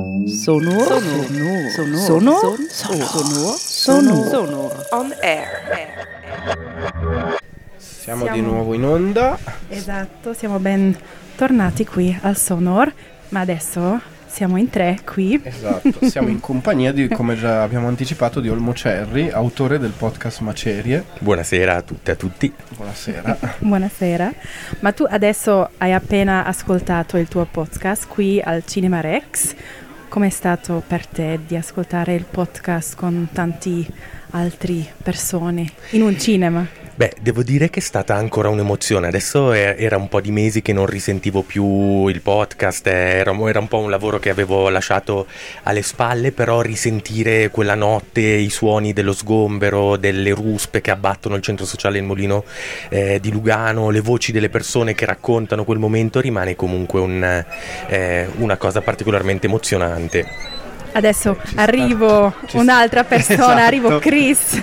Sonor. Sonor. Sonor. Sonor. Sonor. Sonor. On air. Siamo, Siamo di nuovo in onda. Esatto, siamo ben tornati qui al Sonor, ma adesso siamo in tre qui. Esatto, siamo in compagnia di, come già abbiamo anticipato, di Olmo Cerri, autore del podcast Macerie. Buonasera a tutte e a tutti. Buonasera. Buonasera. Ma tu adesso hai appena ascoltato il tuo podcast qui al Cinema Rex. Com'è stato per te di ascoltare il podcast con tanti altre persone in un cinema? Beh, devo dire che è stata ancora un'emozione. Adesso era un po' di mesi che non risentivo più il podcast, era, era, un po' un lavoro che avevo lasciato alle spalle, però risentire quella notte i suoni dello sgombero, delle ruspe che abbattono il centro sociale Il Molino eh, di Lugano, le voci delle persone che raccontano quel momento rimane comunque un, eh, una cosa particolarmente emozionante. Adesso ci arrivo sta, un'altra persona, esatto. arrivo Chris.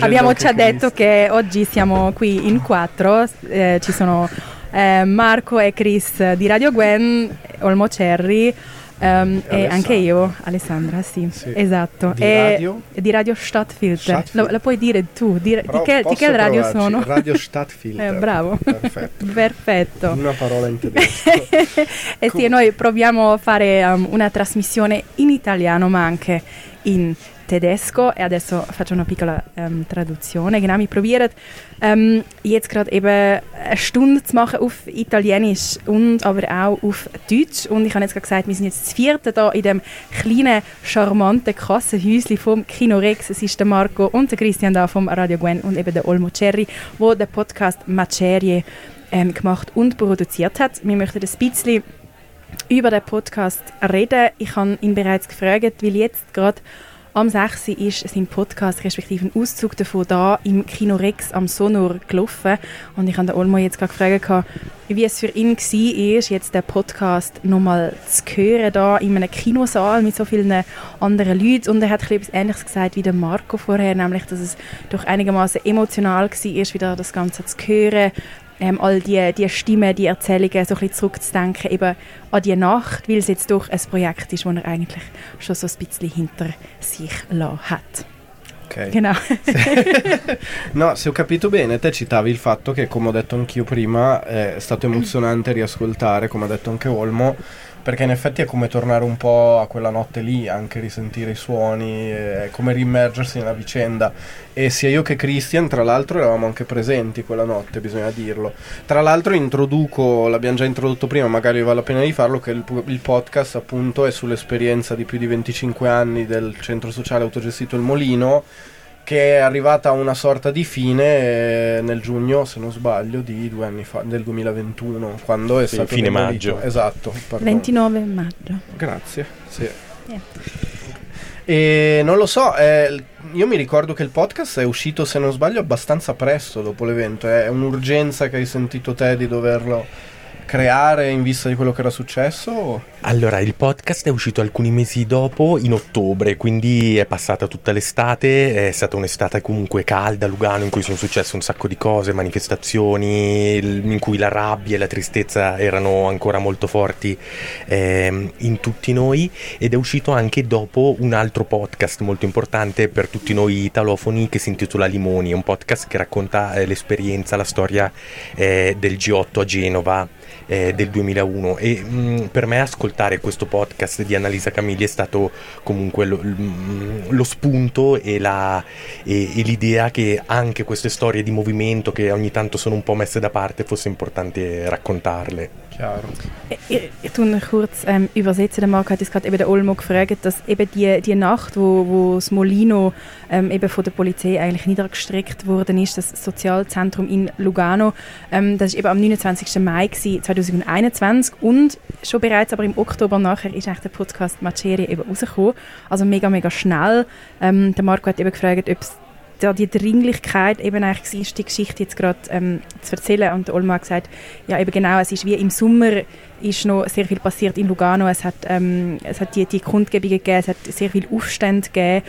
Abbiamo già detto che oggi siamo qui in quattro, eh, ci sono eh, Marco e Chris di Radio Gwen, Olmo Cerri. Um, e anche io, Alessandra, sì, sì. esatto. Di radio? Di Radio Stadtfilter. Lo, lo, puoi dire tu, di, di, che, di che radio sono? Radio Stadtfilter. eh, bravo. Perfetto. Perfetto. Una parola in tedesco. e sì, noi proviamo a fare um, una trasmissione in italiano, ma anche in tedesco e adesso faccio una piccola ähm, Traduzione. Genau, wir probieren ähm, jetzt gerade eben eine Stunde zu machen auf Italienisch und aber auch auf Deutsch. Und ich habe jetzt gerade gesagt, wir sind jetzt das vierte da in dem kleinen, charmanten Kassenhäuschen vom Kino Rex. Es ist der Marco und der Christian da vom Radio Gwen und eben der Olmo Cherry, wo der Podcast Macerie ähm, gemacht und produziert hat. Wir möchten ein bisschen über den Podcast reden. Ich habe ihn bereits gefragt, weil jetzt gerade am 6. ist sein Podcast, respektive ein Auszug davon, da im Kino Rex am Sonor gelaufen. Und ich habe den Olmo jetzt gerade gefragt, wie es für ihn war, jetzt den Podcast nochmal zu hören, da in einem Kinosaal mit so vielen anderen Leuten. Und er hat etwas Ähnliches gesagt wie der Marco vorher, nämlich, dass es doch einigermaßen emotional war, wieder das Ganze zu hören, ähm, all die, die Stimmen, die Erzählungen so ein bisschen zurückzudenken eben an die Nacht, weil es jetzt doch ein Projekt ist, das er eigentlich schon so ein bisschen hinter sich hat. Ok. Genau. no, se ho capito bene, te citavi il fatto che, come ho detto anch'io prima, è stato emozionante riascoltare, come ha detto anche Olmo, perché in effetti è come tornare un po' a quella notte lì, anche risentire i suoni, è come rimergersi nella vicenda. E sia io che Christian, tra l'altro, eravamo anche presenti quella notte, bisogna dirlo. Tra l'altro introduco, l'abbiamo già introdotto prima, magari vale la pena di farlo, che il, il podcast appunto è sull'esperienza di più di 25 anni del centro sociale autogestito Il Molino che è arrivata a una sorta di fine eh, nel giugno, se non sbaglio, di due anni fa, del 2021, quando è sì, stato fine maggio. Esatto. Pardon. 29 maggio. Grazie. Sì. Yeah. E non lo so, eh, io mi ricordo che il podcast è uscito, se non sbaglio, abbastanza presto dopo l'evento. È un'urgenza che hai sentito te di doverlo creare in vista di quello che era successo? Allora, il podcast è uscito alcuni mesi dopo, in ottobre, quindi è passata tutta l'estate, è stata un'estate comunque calda a Lugano in cui sono successe un sacco di cose, manifestazioni, in cui la rabbia e la tristezza erano ancora molto forti eh, in tutti noi ed è uscito anche dopo un altro podcast molto importante per tutti noi italofoni che si intitola Limoni, è un podcast che racconta eh, l'esperienza, la storia eh, del G8 a Genova eh, del 2001 e mh, mm, per me ascoltare questo podcast di Annalisa Camilli è stato comunque lo, mm, lo spunto e, la, e, e, l'idea che anche queste storie di movimento che ogni tanto sono un po' messe da parte fosse importante raccontarle. Chiaro. Ich, ich tue kurz ähm, übersetzen. Der Marc hat jetzt gerade eben der Olmo gefragt, dass eben die, die Nacht, wo, wo das Molino ähm, eben von der Polizei eigentlich niedergestreckt worden ist, das Sozialzentrum in Lugano, ähm, das ist eben am 29. Mai gewesen, 2021 und schon bereits aber im Oktober nachher ist eigentlich der Podcast Macerie eben rausgekommen, also mega, mega schnell. Ähm, der Marco hat eben gefragt, ob es da die Dringlichkeit eben eigentlich war, die Geschichte jetzt gerade ähm, zu erzählen. Und Olma hat gesagt, ja eben genau, es ist wie im Sommer ist noch sehr viel passiert in Lugano. Es hat, ähm, es hat die, die Kundgebungen gegeben, es hat sehr viel Aufstände gegeben.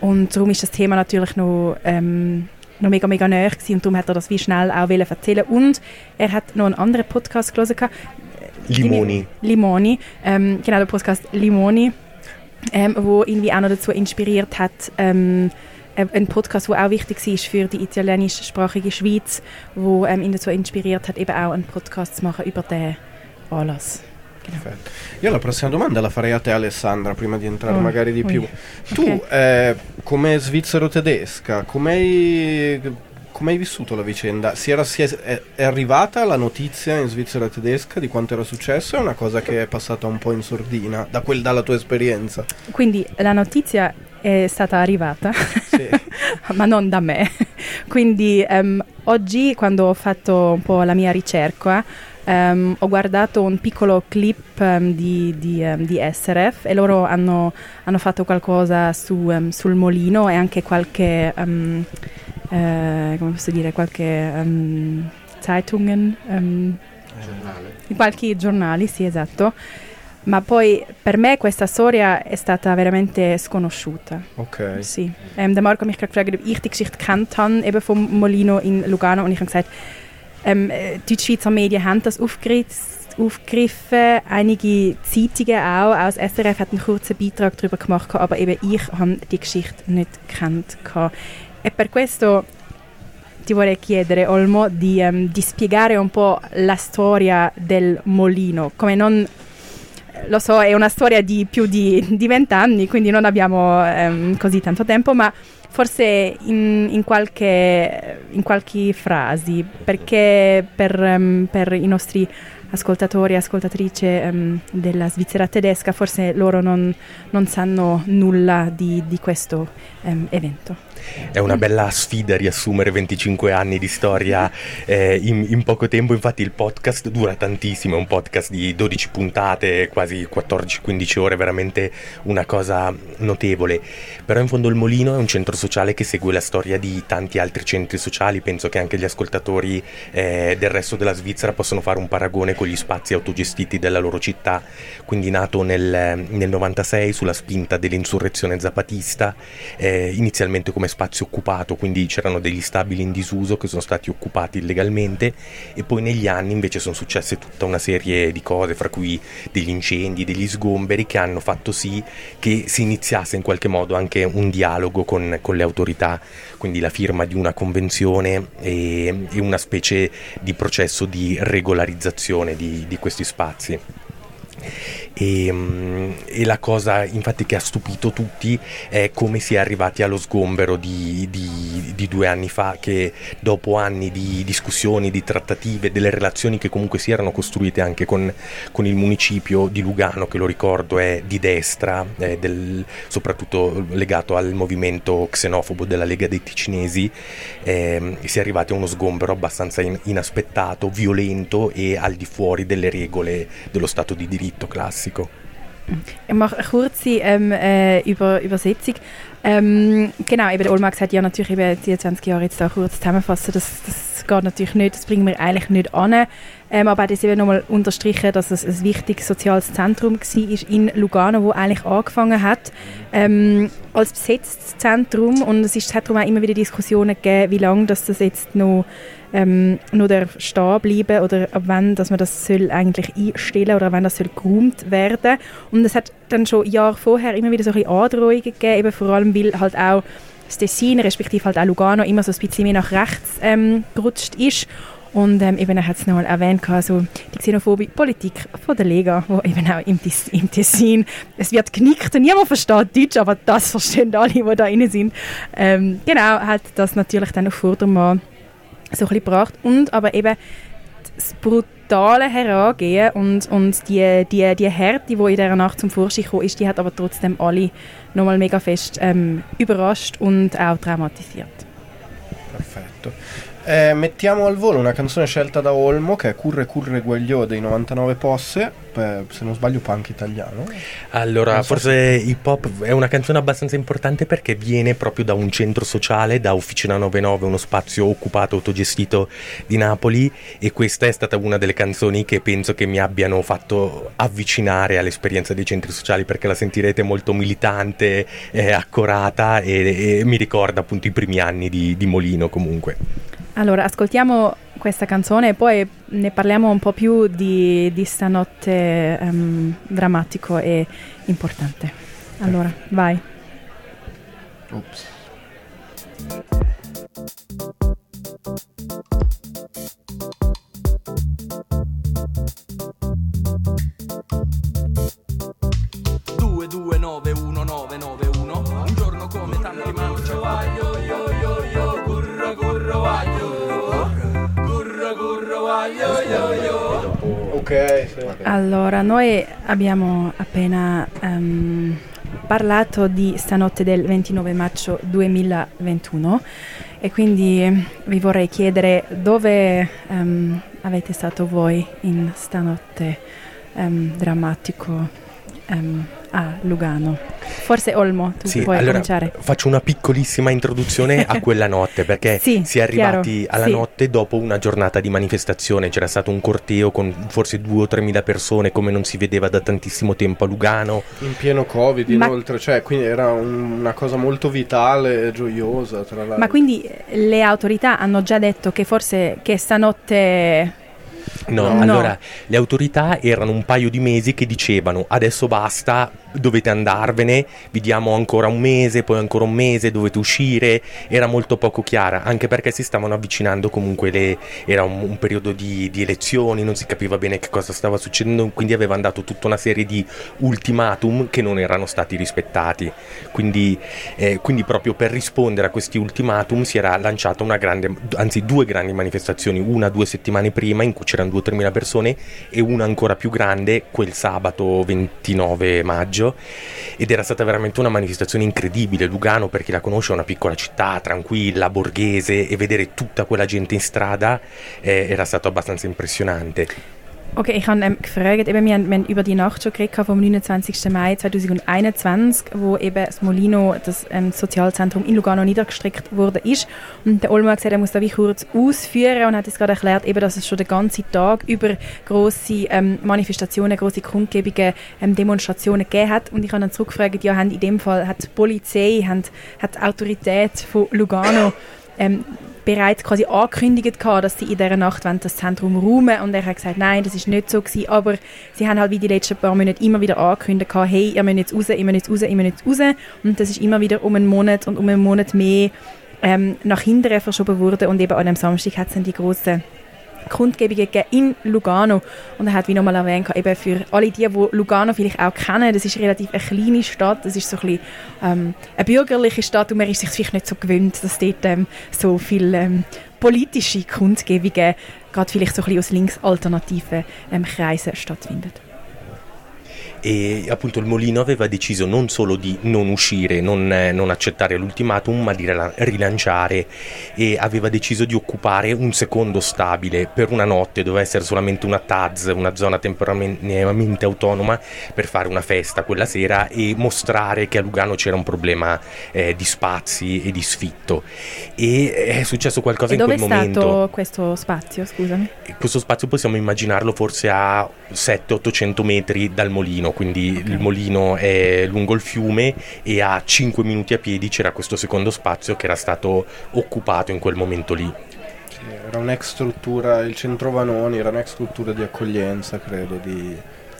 Und darum ist das Thema natürlich noch, ähm, noch mega, mega nahe gewesen. Und darum hat er das wie schnell auch erzählen Und er hat noch einen anderen Podcast gelesen Limoni. Limoni, ähm, genau, der Podcast Limoni, ähm, wo irgendwie auch noch dazu inspiriert hat, ähm, ein Podcast, der auch wichtig ist für die italienischsprachige Schweiz, wo ähm, ihn dazu inspiriert hat, eben auch einen Podcast zu machen über den Anlass. Perfetto. Io la prossima domanda la farei a te Alessandra, prima di entrare oh, magari di più. Tu, okay. eh, come svizzero-tedesca, come hai, come hai vissuto la vicenda? Si era, si è, è, arrivata la notizia in Svizzera tedesca di quanto era successo? È una cosa che è passata un po' in sordina da quel, dalla tua esperienza? Quindi la notizia è stata arrivata, sì. ma non da me. Quindi um, oggi, quando ho fatto un po' la mia ricerca, um, ho guardato un piccolo clip um, di, di, di, SRF e loro hanno, hanno fatto qualcosa su, sul molino e anche qualche, uh, come posso dire, qualche Zeitungen, Giornale. qualche giornali, sì esatto ma poi per me questa storia è stata veramente sconosciuta. Ok. Sì. Ähm, der Marco hat mich gefragt, ob ich die Geschichte kennt habe, eben vom Molino in Lugano und ich habe gesagt, ähm, äh, die Schweizer Medien haben das aufgegriffen, einige Zeitungen auch, auch das SRF hat einen kurzen Beitrag darüber gemacht, aber eben ich habe die Geschichte nicht kennt. E per questo ti vorrei chiedere, Olmo, di, um, di spiegare un po' la storia del Molino, come non lo so, è una storia di più di vent'anni, quindi non abbiamo ehm, così tanto tempo, ma forse in, in, qualche, in qualche frase, perché per, um, per, i nostri ascoltatori e ascoltatrici um, della Svizzera tedesca forse loro non, non sanno nulla di, di questo um, evento. È una bella sfida riassumere 25 anni di storia eh, in, in, poco tempo, infatti il podcast dura tantissimo, è un podcast di 12 puntate, quasi 14-15 ore, veramente una cosa notevole. Però in fondo il Molino è un centro sociale che segue la storia di tanti altri centri sociali, penso che anche gli ascoltatori eh, del resto della Svizzera possono fare un paragone con gli spazi autogestiti della loro città, quindi nato nel, nel 96 sulla spinta dell'insurrezione zapatista, eh, inizialmente come spazio occupato, quindi c'erano degli stabili in disuso che sono stati occupati illegalmente e poi negli anni invece sono successe tutta una serie di cose, fra cui degli incendi, degli sgomberi che hanno fatto sì che si iniziasse in qualche modo anche un dialogo con, con le autorità, quindi la firma di una convenzione e, e una specie di processo di regolarizzazione di, di questi spazi. E, mm, e, la cosa infatti che ha stupito tutti è come si è arrivati allo sgombero di, di, di, due anni fa che dopo anni di discussioni, di trattative, delle relazioni che comunque si erano costruite anche con, con il municipio di Lugano che lo ricordo è di destra, è del, soprattutto legato al movimento xenofobo della Lega dei Ticinesi, eh, si è arrivati a uno sgombero abbastanza in, inaspettato, violento e al di fuori delle regole dello Stato di diritto classico. Mexiko. Ich mache eine kurze ähm, äh, Über Übersetzung. Ähm, genau, eben der Olma gesagt, ja natürlich eben die 20 Jahre jetzt da kurz zusammenfassen, das, das geht natürlich nicht, das bringen wir eigentlich nicht an. Ähm, aber das eben nochmal unterstrichen, dass es ein wichtiges soziales Zentrum war in Lugano, wo eigentlich angefangen hat ähm, als besetztes Zentrum und es ist, hat darum auch immer wieder Diskussionen gegeben, wie lange das, das jetzt noch ähm, nur stehen bleiben oder ab wann dass man das soll eigentlich einstellen oder wann das soll geräumt werden und es hat dann schon Jahre vorher immer wieder so ein Androhungen gegeben, eben vor allem weil halt auch das Tessin, respektive halt auch Lugano immer so ein bisschen mehr nach rechts ähm, gerutscht ist und ähm, eben, hat es nochmal erwähnt, also die xenophobe Politik von der Lega, wo eben auch im, im Tessin, es wird genickt und niemand versteht Deutsch, aber das verstehen alle, die da drin sind. Ähm, genau, hat das natürlich dann auf Vordermann so ein gebracht. Und aber eben das brutale Herangehen und, und die, die, die Härte, die in dieser Nacht zum Vorschein kam, ist, die hat aber trotzdem alle nochmal mega fest ähm, überrascht und auch traumatisiert. Perfetto. Eh, mettiamo al volo una canzone scelta da Olmo che è Curre Curre Guagliò dei 99 Posse, se non sbaglio punk italiano. Allora, so forse se... hip hop è una canzone abbastanza importante perché viene proprio da un centro sociale, da Officina 99, uno spazio occupato, autogestito di Napoli e questa è stata una delle canzoni che penso che mi abbiano fatto avvicinare all'esperienza dei centri sociali perché la sentirete molto militante, eh, accorata e, e, mi ricorda appunto i primi anni di, di Molino comunque. Allora, ascoltiamo questa canzone e poi ne parliamo un po' più di, di stanotte um, drammatico e importante. Allora, vai. Ops. Allora, noi abbiamo appena um, parlato di stanotte del 29 maggio 2021 e quindi vi vorrei chiedere dove um, avete stato voi in stanotte um, drammatico um, a Lugano. Forse Olmo, tu sì, puoi allora, cominciare. Faccio una piccolissima introduzione a quella notte perché sì, si è arrivati chiaro, alla sì. notte dopo una giornata di manifestazione, c'era stato un corteo con forse due o tre mila persone come non si vedeva da tantissimo tempo a Lugano. In pieno Covid Ma- inoltre, cioè quindi era un- una cosa molto vitale e gioiosa tra l'altro. Ma quindi le autorità hanno già detto che forse che stanotte No, No. allora le autorità erano un paio di mesi che dicevano adesso basta, dovete andarvene, vi diamo ancora un mese, poi ancora un mese, dovete uscire, era molto poco chiara, anche perché si stavano avvicinando comunque, le, era un, un periodo di, di elezioni, non si capiva bene che cosa stava succedendo, quindi avevano dato tutta una serie di ultimatum che non erano stati rispettati. Quindi, eh, quindi proprio per rispondere a questi ultimatum si era lanciata una grande, anzi due grandi manifestazioni, una due settimane prima in cui c'erano 2-3 mila persone e una ancora più grande quel sabato 29 maggio ed era stata veramente una manifestazione incredibile. Lugano, per chi la conosce, è una piccola città tranquilla, borghese e vedere tutta quella gente in strada eh, era stato abbastanza impressionante. Okay, ich habe ähm, gefragt, eben, wir, haben, wir haben über die Nacht schon geredet vom 29. Mai 2021, wo eben das Molino, das ähm, Sozialzentrum in Lugano niedergestreckt wurde ist. Und der Olmo hat gesagt, er muss da wie kurz ausführen und hat uns gerade erklärt, eben, dass es schon den ganzen Tag über große ähm, Manifestationen, große Kundgebungen, ähm, Demonstrationen gegeben hat. Und ich habe dann zurückgefragt, ja, haben in dem Fall hat die Polizei, haben, hat die Autorität von Lugano ähm, bereits quasi angekündigt gehabt, dass sie in dieser Nacht das Zentrum räumen und er hat gesagt, nein, das ist nicht so gewesen, aber sie haben halt wie die letzten paar Monate immer wieder angekündigt gehabt, hey, ihr müsst jetzt raus, ihr müsst jetzt raus, ihr müsst jetzt raus. Und das ist immer wieder um einen Monat und um einen Monat mehr ähm, nach hinten verschoben worden. Und eben an dem Samstag hat es dann die große Kundgebungen in Lugano und er hat wie nochmal erwähnt, eben für alle die, die Lugano vielleicht auch kennen, das ist relativ eine kleine Stadt, das ist so ein bisschen ähm, eine bürgerliche Stadt und man ist sich vielleicht nicht so gewöhnt, dass dort ähm, so viele ähm, politische Kundgebungen gerade vielleicht so ein bisschen aus linksalternativen ähm, Kreisen stattfinden. E appunto il Molino aveva deciso non solo di non uscire, non, eh, non accettare l'ultimatum, ma di rilanciare e aveva deciso di occupare un secondo stabile per una notte, doveva essere solamente una TAZ, una zona temporaneamente autonoma per fare una festa quella sera e mostrare che a Lugano c'era un problema eh, di spazi e di sfitto. E è successo qualcosa E in dove è quel stato momento. questo spazio, scusami? Questo spazio possiamo immaginarlo forse a 700-800 metri dal molino, quindi il molino è lungo il fiume e a 5 minuti a piedi c'era questo secondo spazio che era stato occupato in quel momento lì. Era un'ex struttura, il centro Vanoni era un'ex struttura di accoglienza, credo, di,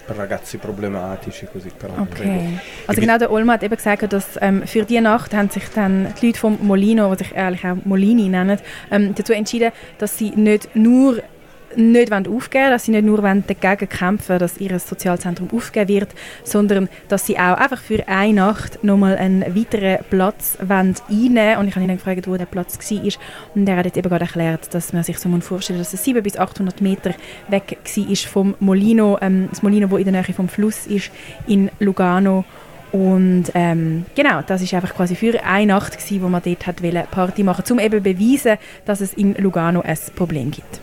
per ragazzi problematici, così però. Okay. Also genau, der Olma hat eben gesagt, dass ähm, für die Nacht haben sich dann die Leute vom Molino, die sich eigentlich auch Molini nennen, ähm, dazu entschieden, dass sie nicht nur nicht wollen aufgeben dass sie nicht nur wollen dagegen kämpfen dass ihr Sozialzentrum aufgeben wird, sondern dass sie auch einfach für eine Nacht nochmal einen weiteren Platz wollen einnehmen Und ich habe ihn dann gefragt, wo der Platz war. Und er hat jetzt eben gerade erklärt, dass man sich so vorstellen dass es 700 bis 800 Meter weg war vom Molino, ähm, das Molino, wo in der Nähe vom Fluss ist, in Lugano. Und ähm, genau, das ist einfach quasi für eine Nacht gewesen, wo man dort hat wollen Party machen, um eben beweisen, dass es in Lugano ein Problem gibt.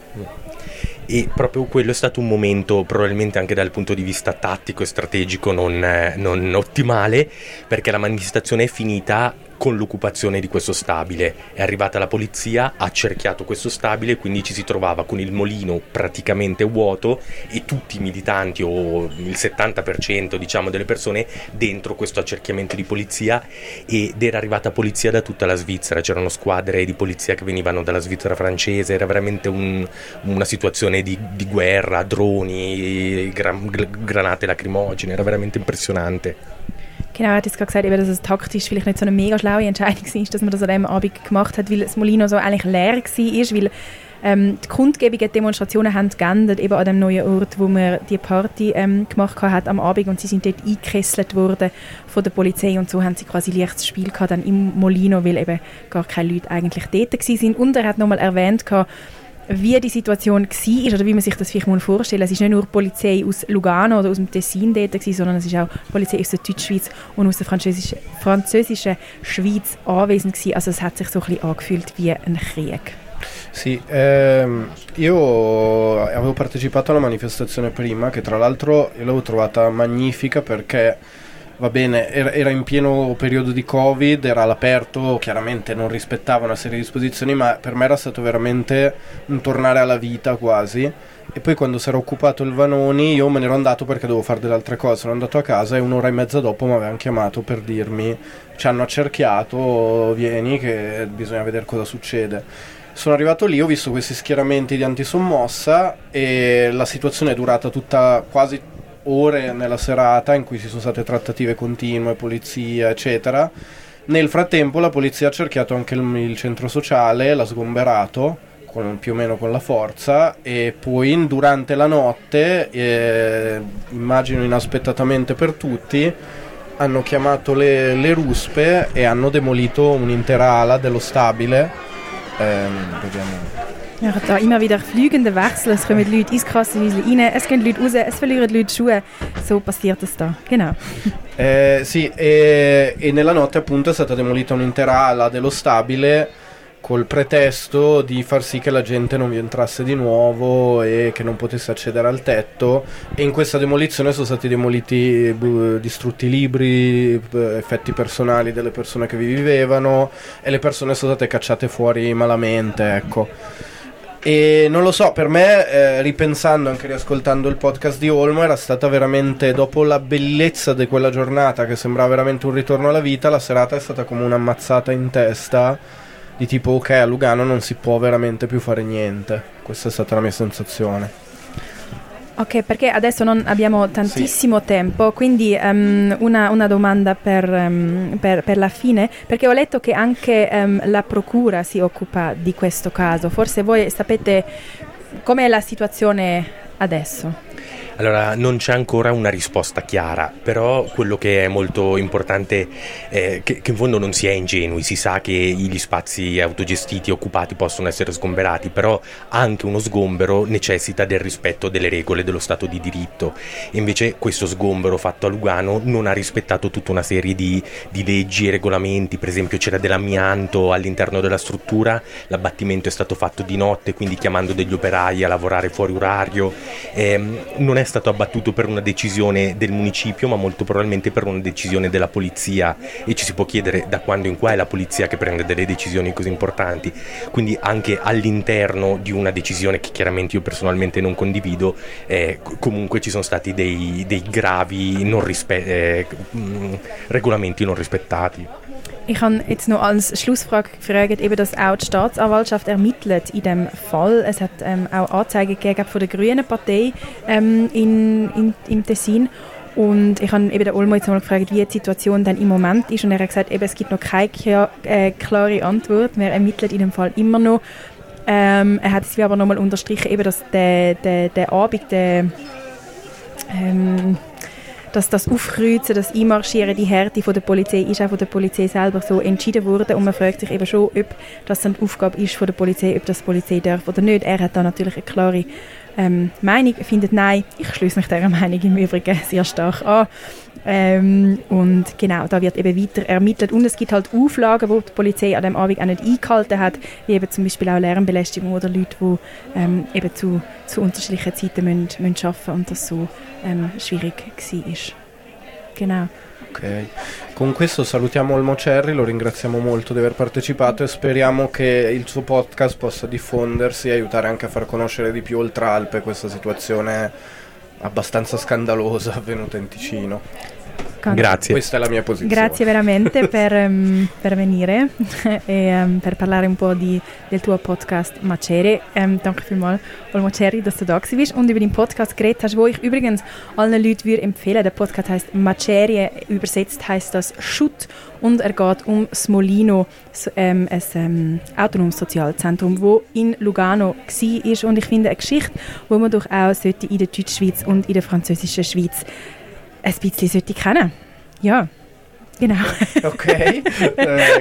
E proprio quello è stato un momento, probabilmente anche dal punto di vista tattico e strategico, non, eh, non ottimale, perché la manifestazione è finita con l'occupazione di questo stabile. È arrivata la polizia, ha cerchiato questo stabile, quindi ci si trovava con il molino praticamente vuoto e tutti i militanti o il 70% diciamo delle persone dentro questo accerchiamento di polizia ed era arrivata polizia da tutta la Svizzera, c'erano squadre di polizia che venivano dalla Svizzera francese, era veramente un, una situazione di, di, guerra, droni, gran, granate lacrimogene, era veramente impressionante. Genau, hat jetzt gerade gesagt, eben, dass es taktisch vielleicht nicht so eine mega schlaue Entscheidung war, dass man das an diesem Abend gemacht hat, weil das Molino so eigentlich leer war, weil ähm, die Kundgebungen, die Demonstrationen haben geändert, eben an dem neuen Ort, wo man die Party ähm, gemacht hat am Abend und sie sind dort eingekesselt worden von der Polizei und so haben sie quasi leichtes Spiel gehabt dann im Molino, weil eben gar keine Leute eigentlich dort waren. Und er hat nochmal erwähnt gehabt, wie die Situation war oder wie man sich das vielleicht vorstellen Es ist nicht nur die Polizei aus Lugano oder aus dem Tessin dort, gewesen, sondern es ist auch die Polizei aus der Deutschschweiz und aus der französischen, französischen Schweiz anwesend gewesen. Also es hat sich so ein bisschen angefühlt wie ein Krieg. Sì, ehm, io avevo partecipato alla manifestazione prima, che tra l'altro l'avevo trovata magnifica perché va bene, era, in pieno periodo di Covid, era all'aperto, chiaramente non rispettava una serie di disposizioni, ma per me era stato veramente un tornare alla vita quasi. E poi quando si era occupato il Vanoni io me ne ero andato perché dovevo fare delle altre cose, sono andato a casa e un'ora e mezza dopo mi avevano chiamato per dirmi ci hanno accerchiato, vieni che bisogna vedere cosa succede. Sono arrivato lì, ho visto questi schieramenti di antisommossa e la situazione è durata tutta quasi ore nella serata in cui ci sono state trattative continue, polizia, eccetera. Nel frattempo la polizia ha cerchiato anche il, il centro sociale, l'ha sgomberato con, più o meno con la forza e poi durante la notte, eh, immagino inaspettatamente per tutti, hanno chiamato le, le ruspe e hanno demolito un'intera ala dello stabile. Eh, vediamo. Ja, da immer wieder fliegende Wechsel, es kommen Leute ins Kassenhäuschen rein, es gehen Leute raus, es verlieren Leute Schuhe, so passiert es da, genau. Eh, sì, e, e nella notte appunto è stata demolita un'intera ala dello stabile col pretesto di far sì che la gente non vi entrasse di nuovo e che non potesse accedere al tetto. E in questa demolizione sono stati demoliti distrutti libri effetti personali delle persone che vi vivevano e le persone sono state cacciate fuori malamente ecco e non lo so, per me, eh, ripensando, anche riascoltando il podcast di Olmo, era stata veramente, dopo la bellezza di quella giornata, che sembrava veramente un ritorno alla vita, la serata è stata come un'ammazzata in testa, di tipo, ok, a Lugano non si può veramente più fare niente. Questa è stata la mia sensazione. Ok, perché adesso non abbiamo tantissimo sì. tempo, quindi um, una, una, domanda per, um, per, per, la fine, perché ho letto che anche um, la Procura si occupa di questo caso. Forse voi sapete com'è la situazione adesso? Allora, non c'è ancora una risposta chiara, però quello che è molto importante è che, che in fondo non si è ingenui, si sa che gli spazi autogestiti occupati possono essere sgomberati, però anche uno sgombero necessita del rispetto delle regole dello Stato di diritto. Invece questo sgombero fatto a Lugano non ha rispettato tutta una serie di, di leggi e regolamenti, per esempio c'era dell'amianto all'interno della struttura, l'abbattimento è stato fatto di notte, quindi chiamando degli operai a lavorare fuori orario. Eh, non è stato abbattuto per una decisione del municipio, ma molto probabilmente per una decisione della polizia e ci si può chiedere da quando in qua è la polizia che prende delle decisioni così importanti. Quindi anche all'interno di una decisione che chiaramente io personalmente non condivido, eh, comunque ci sono stati dei, dei gravi non rispe- eh, regolamenti non rispettati. Ich habe jetzt noch als Schlussfrage gefragt, eben, dass auch die Staatsanwaltschaft ermittelt in dem Fall. Es hat ähm, auch Anzeigen gegeben von der Grünen Partei ähm, in, in, im Tessin. Und ich habe eben den Olmo jetzt mal gefragt, wie die Situation dann im Moment ist. Und er hat gesagt, eben, es gibt noch keine äh, klare Antwort. Wir ermitteln in dem Fall immer noch. Ähm, er hat es aber nochmal unterstrichen, eben, dass der, der, der Abend, der, ähm, dass das Aufkreuzen, das Einmarschieren, die Härte von der Polizei ist auch von der Polizei selber so entschieden worden und man fragt sich eben schon, ob das die Aufgabe ist von der Polizei, ob das die Polizei darf oder nicht. Er hat da natürlich eine klare ähm, Meinung, findet nein. Ich schließe mich dieser Meinung im Übrigen sehr stark an. Ähm, und genau, da wird eben weiter ermittelt. Und es gibt halt Auflagen, die die Polizei an dem Abend auch nicht eingehalten hat, wie eben zum Beispiel auch Lärmbelästigung oder Leute, die ähm, eben zu, zu unterschiedlichen Zeiten müssen, müssen arbeiten und das so ähm, schwierig war. Genau. Ok. Con questo salutiamo Olmo Cerri, lo ringraziamo molto di aver partecipato e speriamo che il suo podcast possa diffondersi e aiutare anche a far conoscere di più oltre Alpe questa situazione abbastanza scandalosa avvenuta in Ticino. Grazie. Questa è la mia posizione. Grazie veramente per, um, per venire e um, per parlare un po' di, del tuo Podcast Macere. Um, danke vielmals, Olmo Cherry, dass du da bist und über den Podcast geredet hast, wo ich übrigens allen Leuten würde empfehlen. Der Podcast heißt Macerie, übersetzt heißt das Schutt und er geht um Smolino, ähm, ein ähm, autonomes Sozialzentrum, wo in Lugano war und ich finde eine Geschichte, wo man durchaus sollte in der Deutschschweiz und in der französischen Schweiz ein bisschen sollte kennen. Ja, genau. Ok, eh,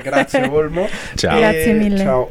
grazie Olmo. Ciao. Grazie mille. Ciao.